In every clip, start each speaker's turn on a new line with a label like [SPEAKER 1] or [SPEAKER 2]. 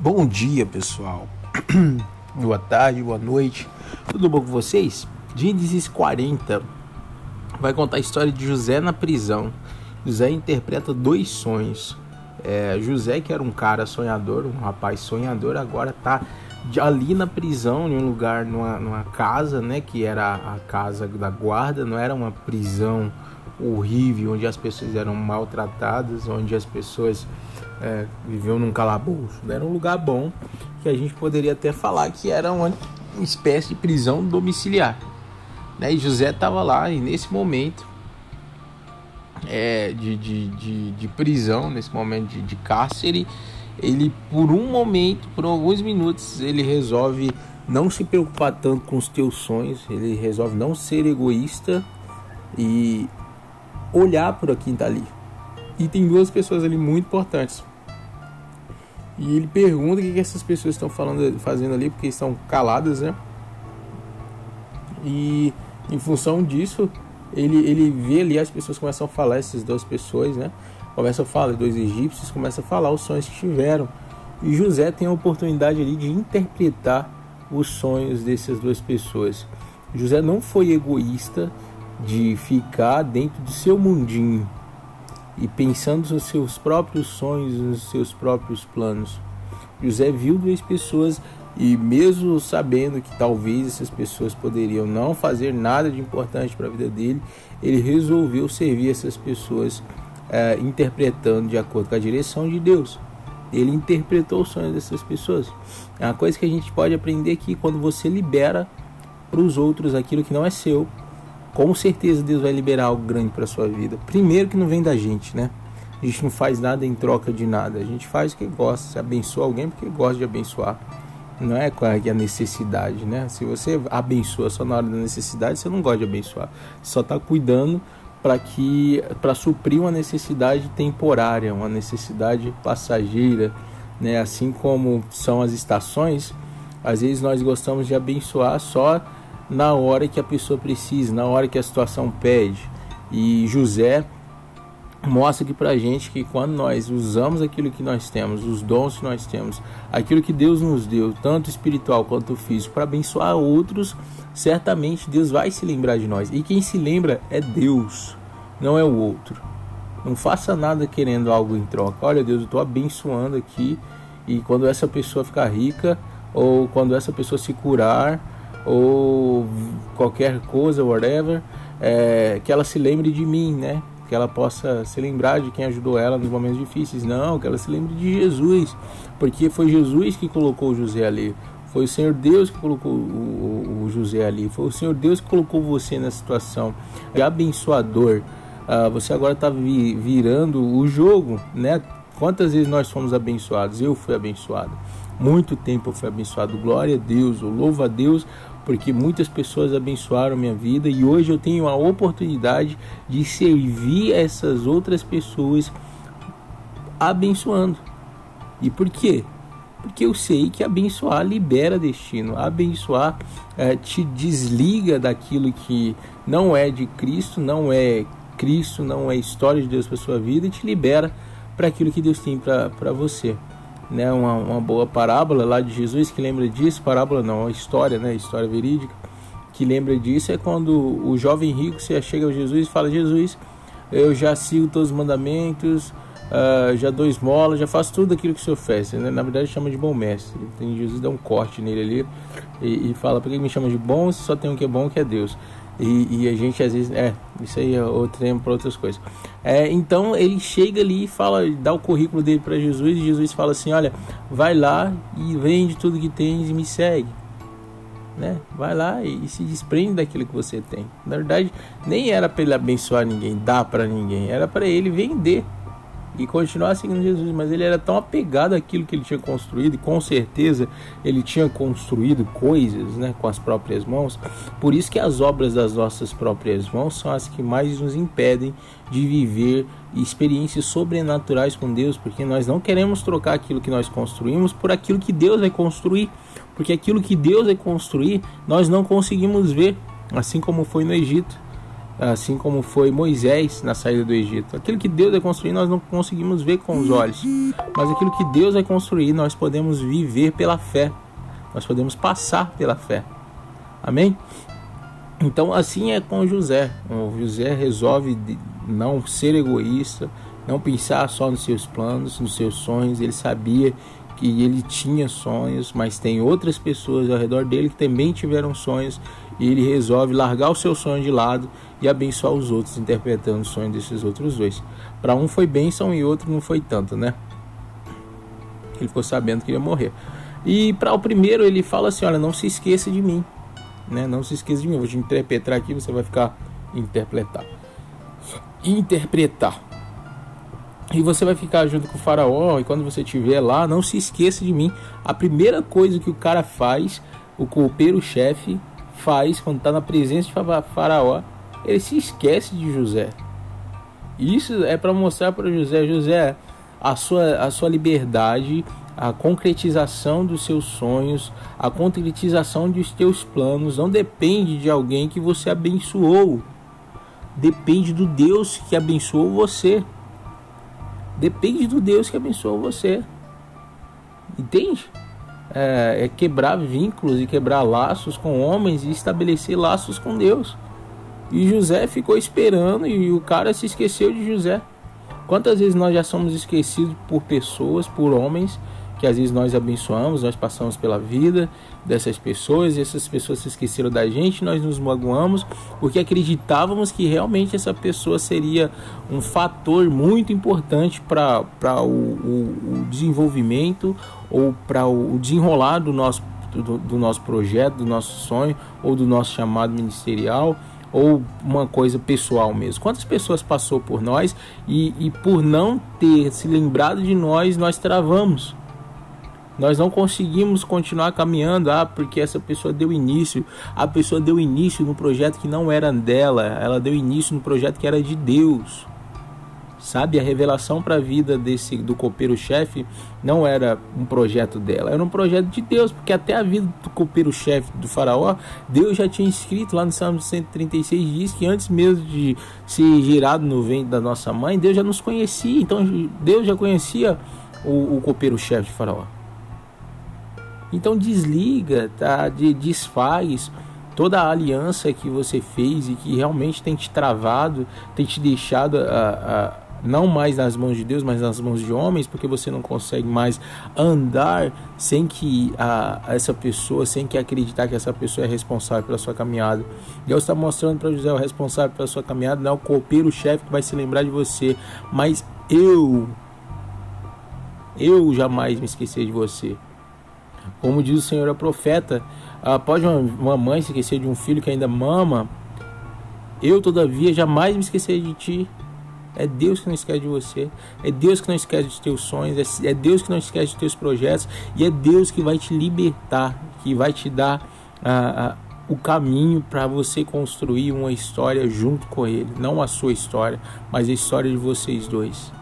[SPEAKER 1] Bom dia, pessoal. boa tarde, boa noite. Tudo bom com vocês? Gênesis 40 vai contar a história de José na prisão. José interpreta dois sonhos. É, José, que era um cara sonhador, um rapaz sonhador, agora está ali na prisão, em um lugar, numa, numa casa, né, que era a casa da guarda, não era uma prisão horrível, onde as pessoas eram maltratadas, onde as pessoas é, viviam num calabouço. Era um lugar bom que a gente poderia até falar que era uma espécie de prisão domiciliar. Né? E José estava lá e nesse momento é, de, de, de, de, prisão, nesse momento de, de cárcere, ele por um momento, por alguns minutos, ele resolve não se preocupar tanto com os teus sonhos, ele resolve não ser egoísta e olhar para quem está ali. E tem duas pessoas ali muito importantes. E ele pergunta o que, que essas pessoas estão falando, fazendo ali, porque estão caladas, né? E em função disso, ele, ele vê ali as pessoas começam a falar, essas duas pessoas, né? Começam a falar, dois egípcios começam a falar os sonhos que tiveram. E José tem a oportunidade ali de interpretar os sonhos dessas duas pessoas. José não foi egoísta de ficar dentro do seu mundinho e pensando nos seus próprios sonhos, nos seus próprios planos. José viu duas pessoas e mesmo sabendo que talvez essas pessoas poderiam não fazer nada de importante para a vida dele, ele resolveu servir essas pessoas é, interpretando de acordo com a direção de Deus. Ele interpretou os sonhos dessas pessoas. É uma coisa que a gente pode aprender aqui quando você libera para os outros aquilo que não é seu. Com certeza Deus vai liberar algo grande para sua vida. Primeiro que não vem da gente, né? A gente não faz nada em troca de nada. A gente faz o que gosta. Se abençoa alguém porque gosta de abençoar não é com a necessidade, né? Se você abençoa só na hora da necessidade, você não gosta de abençoar. Só está cuidando para que para suprir uma necessidade temporária, uma necessidade passageira, né? Assim como são as estações, às vezes nós gostamos de abençoar só na hora que a pessoa precisa, na hora que a situação pede. E José mostra aqui pra gente que quando nós usamos aquilo que nós temos, os dons que nós temos, aquilo que Deus nos deu, tanto espiritual quanto físico, para abençoar outros, certamente Deus vai se lembrar de nós. E quem se lembra é Deus, não é o outro. Não faça nada querendo algo em troca. Olha, Deus, eu estou abençoando aqui e quando essa pessoa ficar rica ou quando essa pessoa se curar ou qualquer coisa, whatever, é, que ela se lembre de mim, né? Que ela possa se lembrar de quem ajudou ela nos momentos difíceis. Não, que ela se lembre de Jesus, porque foi Jesus que colocou José ali. Foi o Senhor Deus que colocou o, José ali. Foi o Senhor Deus que colocou você na situação. É abençoador. Uh, você agora está vi, virando o jogo, né? Quantas vezes nós fomos abençoados? Eu fui abençoado. Muito tempo eu fui abençoado. Glória a Deus, eu louvo a Deus porque muitas pessoas abençoaram minha vida e hoje eu tenho a oportunidade de servir essas outras pessoas abençoando. E por quê? Porque eu sei que abençoar libera destino, abençoar é, te desliga daquilo que não é de Cristo, não é Cristo, não é história de Deus para sua vida e te libera para aquilo que Deus tem para você né, uma, uma boa parábola lá de Jesus que lembra disso, parábola não, uma história, né, história verídica, que lembra disso é quando o jovem rico se chega a Jesus e fala: Jesus, eu já sigo todos os mandamentos, uh, já dou esmola, já faço tudo aquilo que o Senhor fez. Né? Na verdade, chama de bom mestre. Tem, Jesus dá um corte nele ali e, e fala: Por que me chama de bom se só tem um que é bom, que é Deus? E, e, a gente às vezes. É, isso aí é outro tempo para outras coisas. É, então ele chega ali e fala, dá o currículo dele para Jesus, e Jesus fala assim: Olha, vai lá e vende tudo que tens e me segue. Né? Vai lá e, e se desprende daquilo que você tem. Na verdade, nem era para ele abençoar ninguém, dar para ninguém, era para ele vender. E continuar seguindo Jesus, mas ele era tão apegado àquilo que ele tinha construído, e com certeza ele tinha construído coisas né, com as próprias mãos. Por isso que as obras das nossas próprias mãos são as que mais nos impedem de viver experiências sobrenaturais com Deus, porque nós não queremos trocar aquilo que nós construímos por aquilo que Deus vai construir, porque aquilo que Deus vai construir nós não conseguimos ver, assim como foi no Egito assim como foi Moisés na saída do Egito. Aquilo que Deus vai construir nós não conseguimos ver com os olhos, mas aquilo que Deus vai construir nós podemos viver pela fé, nós podemos passar pela fé. Amém? Então assim é com José. O José resolve não ser egoísta, não pensar só nos seus planos, nos seus sonhos. Ele sabia que ele tinha sonhos, mas tem outras pessoas ao redor dele que também tiveram sonhos e ele resolve largar o seu sonho de lado e abençoar os outros, interpretando o sonho desses outros dois. Para um foi bênção e outro não foi tanto, né? Ele ficou sabendo que ia morrer. E para o primeiro ele fala assim: olha, não se esqueça de mim, né? Não se esqueça de mim. Eu vou te interpretar aqui, você vai ficar interpretar, interpretar. E você vai ficar junto com o faraó e quando você estiver lá, não se esqueça de mim. A primeira coisa que o cara faz, o copeiro-chefe faz quando está na presença de faraó, ele se esquece de José. Isso é para mostrar para José, José, a sua, a sua liberdade, a concretização dos seus sonhos, a concretização dos teus planos não depende de alguém que você abençoou. Depende do Deus que abençoou você. Depende do Deus que abençoou você. Entende? É, é quebrar vínculos e quebrar laços com homens e estabelecer laços com Deus. E José ficou esperando e o cara se esqueceu de José. Quantas vezes nós já somos esquecidos por pessoas, por homens, que às vezes nós abençoamos, nós passamos pela vida dessas pessoas e essas pessoas se esqueceram da gente, nós nos magoamos porque acreditávamos que realmente essa pessoa seria um fator muito importante para o, o, o desenvolvimento ou para o desenrolar do nosso, do, do nosso projeto, do nosso sonho ou do nosso chamado ministerial ou uma coisa pessoal mesmo. Quantas pessoas passou por nós e, e por não ter se lembrado de nós, nós travamos. Nós não conseguimos continuar caminhando, ah, porque essa pessoa deu início, a pessoa deu início no projeto que não era dela, ela deu início no projeto que era de Deus. Sabe, a revelação para a vida desse do copeiro-chefe não era um projeto dela, era um projeto de Deus, porque até a vida do copeiro-chefe do faraó, Deus já tinha escrito lá no Salmo 136 diz que antes mesmo de ser gerado no ventre da nossa mãe, Deus já nos conhecia. Então Deus já conhecia o, o copeiro-chefe de faraó. Então desliga, tá? De, desfaz toda a aliança que você fez e que realmente tem te travado, tem te deixado a, a não mais nas mãos de Deus, mas nas mãos de homens, porque você não consegue mais andar sem que a, essa pessoa, sem que acreditar que essa pessoa é responsável pela sua caminhada. Deus está mostrando para José o responsável pela sua caminhada, não é o copeiro, chefe que vai se lembrar de você, mas eu, eu jamais me esquecer de você. Como diz o Senhor, é profeta. Pode uma, mãe se esquecer de um filho que ainda mama? Eu, todavia, jamais me esquecer de ti. É Deus que não esquece de você. É Deus que não esquece dos teus sonhos. É, é Deus que não esquece dos teus projetos. E é Deus que vai te libertar, que vai te dar ah, ah, o caminho para você construir uma história junto com Ele. Não a sua história, mas a história de vocês dois.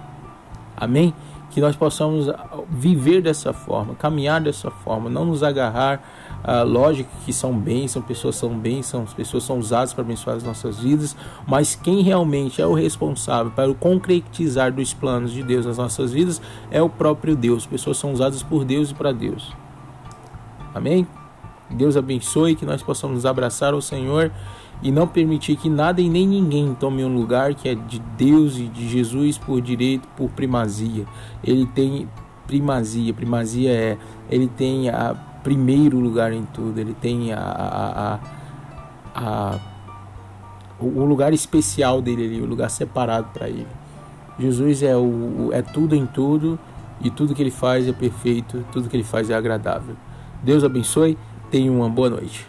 [SPEAKER 1] Amém? Que nós possamos viver dessa forma, caminhar dessa forma, não nos agarrar ah, lógico que são bênçãos, pessoas são bênçãos, pessoas são usadas para abençoar as nossas vidas, mas quem realmente é o responsável para o concretizar dos planos de Deus nas nossas vidas é o próprio Deus. Pessoas são usadas por Deus e para Deus. Amém? Deus abençoe que nós possamos abraçar ao Senhor e não permitir que nada e nem ninguém tome um lugar que é de Deus e de Jesus por direito, por primazia. Ele tem primazia, primazia é, ele tem a primeiro lugar em tudo, ele tem a, a, a, a o lugar especial dele ali, o lugar separado para ele. Jesus é, o, é tudo em tudo e tudo que ele faz é perfeito, tudo que ele faz é agradável. Deus abençoe, tenha uma boa noite.